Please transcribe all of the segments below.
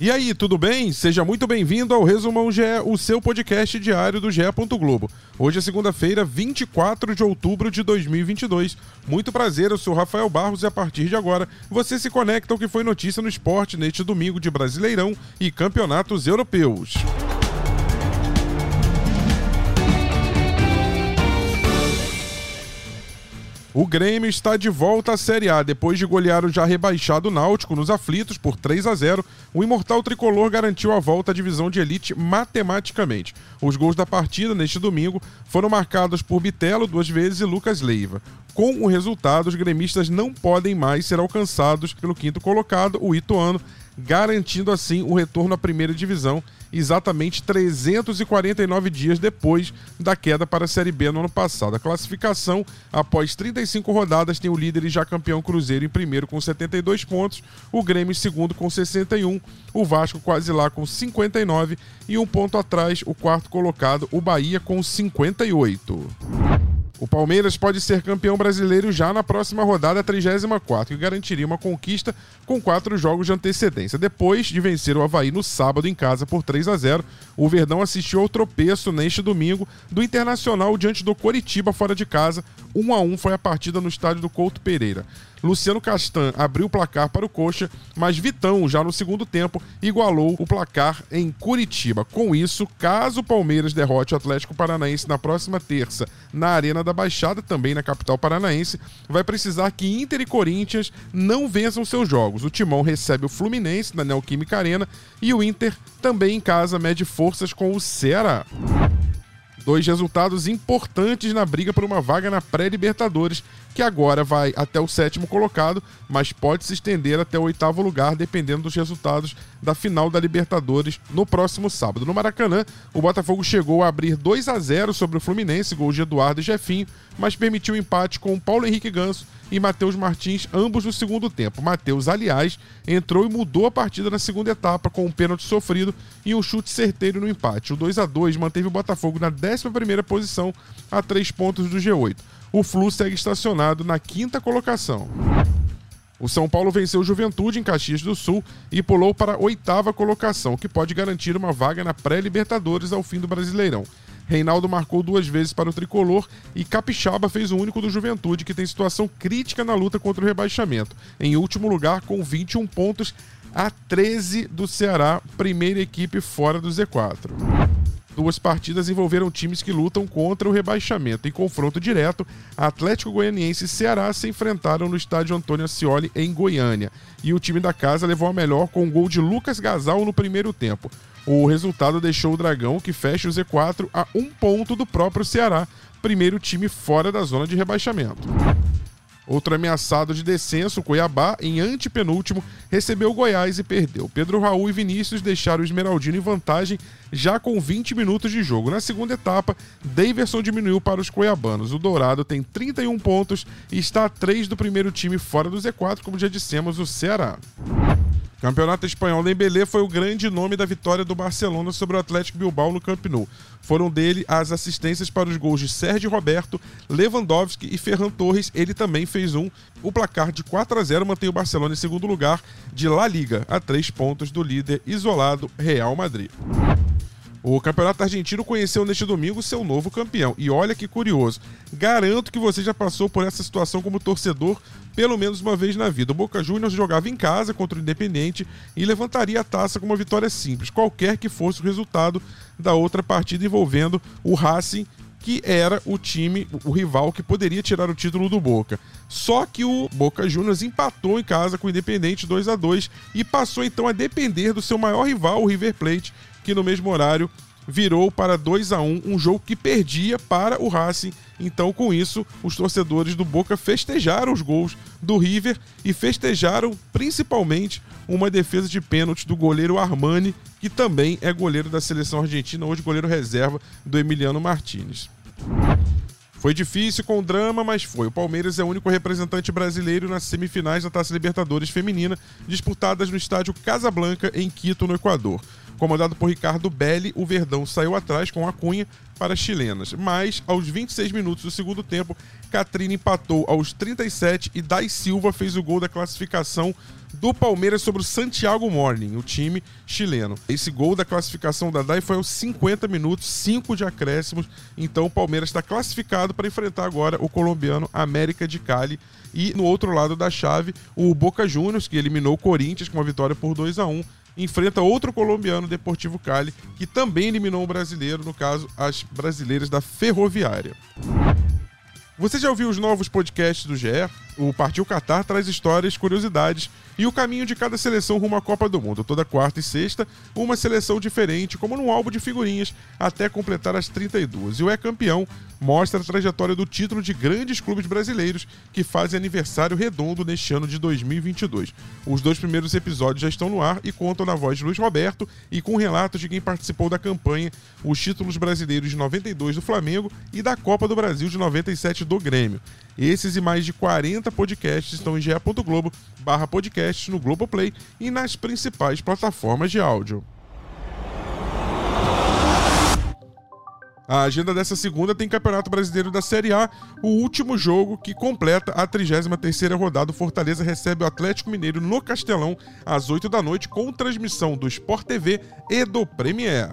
E aí, tudo bem? Seja muito bem-vindo ao Resumão GE, o seu podcast diário do GE. Globo. Hoje é segunda-feira, 24 de outubro de 2022. Muito prazer, eu sou Rafael Barros e a partir de agora você se conecta ao que foi notícia no esporte neste domingo de Brasileirão e campeonatos europeus. O Grêmio está de volta à Série A. Depois de golear o já rebaixado Náutico nos aflitos por 3 a 0, o imortal tricolor garantiu a volta à divisão de elite matematicamente. Os gols da partida neste domingo foram marcados por Bitelo duas vezes e Lucas Leiva. Com o resultado, os gremistas não podem mais ser alcançados pelo quinto colocado, o Ituano, garantindo assim o retorno à primeira divisão exatamente 349 dias depois da queda para a Série B no ano passado. A classificação, após 35 rodadas, tem o líder e já campeão Cruzeiro em primeiro com 72 pontos, o Grêmio em segundo com 61, o Vasco quase lá com 59 e um ponto atrás o quarto colocado, o Bahia com 58. O Palmeiras pode ser campeão brasileiro já na próxima rodada 34 e garantiria uma conquista com quatro jogos de antecedência. Depois de vencer o Havaí no sábado em casa por 3 a 0, o Verdão assistiu ao tropeço neste domingo do Internacional diante do Coritiba fora de casa. 1 a 1 foi a partida no estádio do Couto Pereira. Luciano Castan abriu o placar para o Coxa, mas Vitão, já no segundo tempo, igualou o placar em Curitiba. Com isso, caso o Palmeiras derrote o Atlético Paranaense na próxima terça na Arena da Baixada, também na capital paranaense, vai precisar que Inter e Corinthians não vençam seus jogos. O Timão recebe o Fluminense na Neoquímica Arena e o Inter também em casa mede forças com o Ceará. Dois resultados importantes na briga por uma vaga na pré-Libertadores, que agora vai até o sétimo colocado, mas pode se estender até o oitavo lugar, dependendo dos resultados da final da Libertadores no próximo sábado. No Maracanã, o Botafogo chegou a abrir 2 a 0 sobre o Fluminense, gol de Eduardo e Jefinho, mas permitiu empate com Paulo Henrique Ganso e Matheus Martins, ambos no segundo tempo. Matheus, aliás, entrou e mudou a partida na segunda etapa com um pênalti sofrido e um chute certeiro no empate. O 2 a 2 manteve o Botafogo na 11ª posição, a três pontos do G8. O Flu segue estacionado na quinta colocação. O São Paulo venceu Juventude em Caxias do Sul e pulou para a oitava colocação, que pode garantir uma vaga na pré-Libertadores ao fim do Brasileirão. Reinaldo marcou duas vezes para o tricolor e Capixaba fez o único do Juventude, que tem situação crítica na luta contra o rebaixamento. Em último lugar, com 21 pontos, a 13 do Ceará, primeira equipe fora do Z4. Duas partidas envolveram times que lutam contra o rebaixamento. Em confronto direto, Atlético Goianiense e Ceará se enfrentaram no estádio Antônio Ascioli, em Goiânia. E o time da casa levou a melhor com um gol de Lucas Gasal no primeiro tempo. O resultado deixou o Dragão, que fecha o Z4, a um ponto do próprio Ceará, primeiro time fora da zona de rebaixamento. Outro ameaçado de descenso, Cuiabá, em antepenúltimo, recebeu Goiás e perdeu. Pedro Raul e Vinícius deixaram o Esmeraldino em vantagem já com 20 minutos de jogo. Na segunda etapa, Daverson diminuiu para os cuiabanos. O Dourado tem 31 pontos e está a 3 do primeiro time fora do Z4, como já dissemos, o Ceará. Campeonato Espanhol Dembélé foi o grande nome da vitória do Barcelona sobre o Atlético Bilbao no Camp Nou. Foram dele as assistências para os gols de Sérgio Roberto, Lewandowski e Ferran Torres. Ele também fez um. O placar de 4 a 0 mantém o Barcelona em segundo lugar de La Liga, a três pontos do líder isolado Real Madrid. O Campeonato Argentino conheceu neste domingo seu novo campeão. E olha que curioso. Garanto que você já passou por essa situação como torcedor pelo menos uma vez na vida. O Boca Juniors jogava em casa contra o Independente e levantaria a taça com uma vitória simples, qualquer que fosse o resultado da outra partida envolvendo o Racing que era o time, o rival que poderia tirar o título do Boca. Só que o Boca Juniors empatou em casa com o Independente 2 a 2 e passou então a depender do seu maior rival, o River Plate, que no mesmo horário virou para 2 a 1 um jogo que perdia para o Racing. Então, com isso, os torcedores do Boca festejaram os gols do River e festejaram principalmente uma defesa de pênalti do goleiro Armani, que também é goleiro da seleção argentina, hoje goleiro reserva do Emiliano Martinez. Foi difícil com drama, mas foi. O Palmeiras é o único representante brasileiro nas semifinais da Taça Libertadores Feminina, disputadas no estádio Casablanca, em Quito, no Equador. Comandado por Ricardo Belli, o Verdão saiu atrás com a cunha para as chilenas. Mas, aos 26 minutos do segundo tempo, Catrina empatou aos 37 e Dai Silva fez o gol da classificação do Palmeiras sobre o Santiago Morning, o time chileno. Esse gol da classificação da Dai foi aos 50 minutos, 5 de acréscimos. Então o Palmeiras está classificado para enfrentar agora o colombiano América de Cali. E no outro lado da chave, o Boca Juniors, que eliminou o Corinthians com uma vitória por 2 a 1 enfrenta outro colombiano, Deportivo Cali, que também eliminou um brasileiro, no caso, as brasileiras da Ferroviária. Você já ouviu os novos podcasts do GE? O Partiu Qatar traz histórias, curiosidades e o caminho de cada seleção rumo à Copa do Mundo. Toda quarta e sexta, uma seleção diferente, como num álbum de figurinhas, até completar as 32. E o É Campeão mostra a trajetória do título de grandes clubes brasileiros que fazem aniversário redondo neste ano de 2022. Os dois primeiros episódios já estão no ar e contam na voz de Luiz Roberto e com relatos de quem participou da campanha, os títulos brasileiros de 92 do Flamengo e da Copa do Brasil de 97 do Grêmio. Esses e mais de 40 podcasts estão em ge.globo barra podcasts no Globoplay e nas principais plataformas de áudio. A agenda dessa segunda tem Campeonato Brasileiro da Série A, o último jogo que completa a 33ª rodada. O Fortaleza recebe o Atlético Mineiro no Castelão às 8 da noite com transmissão do Sport TV e do Premier.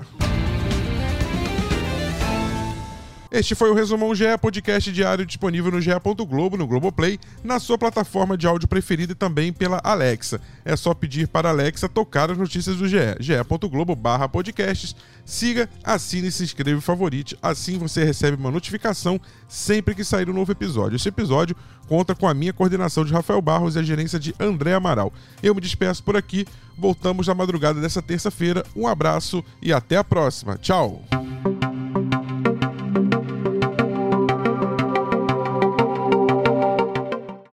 Este foi o Resumão GE, podcast diário disponível no ge.globo, no Globoplay, na sua plataforma de áudio preferida e também pela Alexa. É só pedir para a Alexa tocar as notícias do GE, ge.globo barra podcasts. Siga, assine, se inscreva e favorite. Assim você recebe uma notificação sempre que sair um novo episódio. Este episódio conta com a minha coordenação de Rafael Barros e a gerência de André Amaral. Eu me despeço por aqui, voltamos na madrugada dessa terça-feira. Um abraço e até a próxima. Tchau!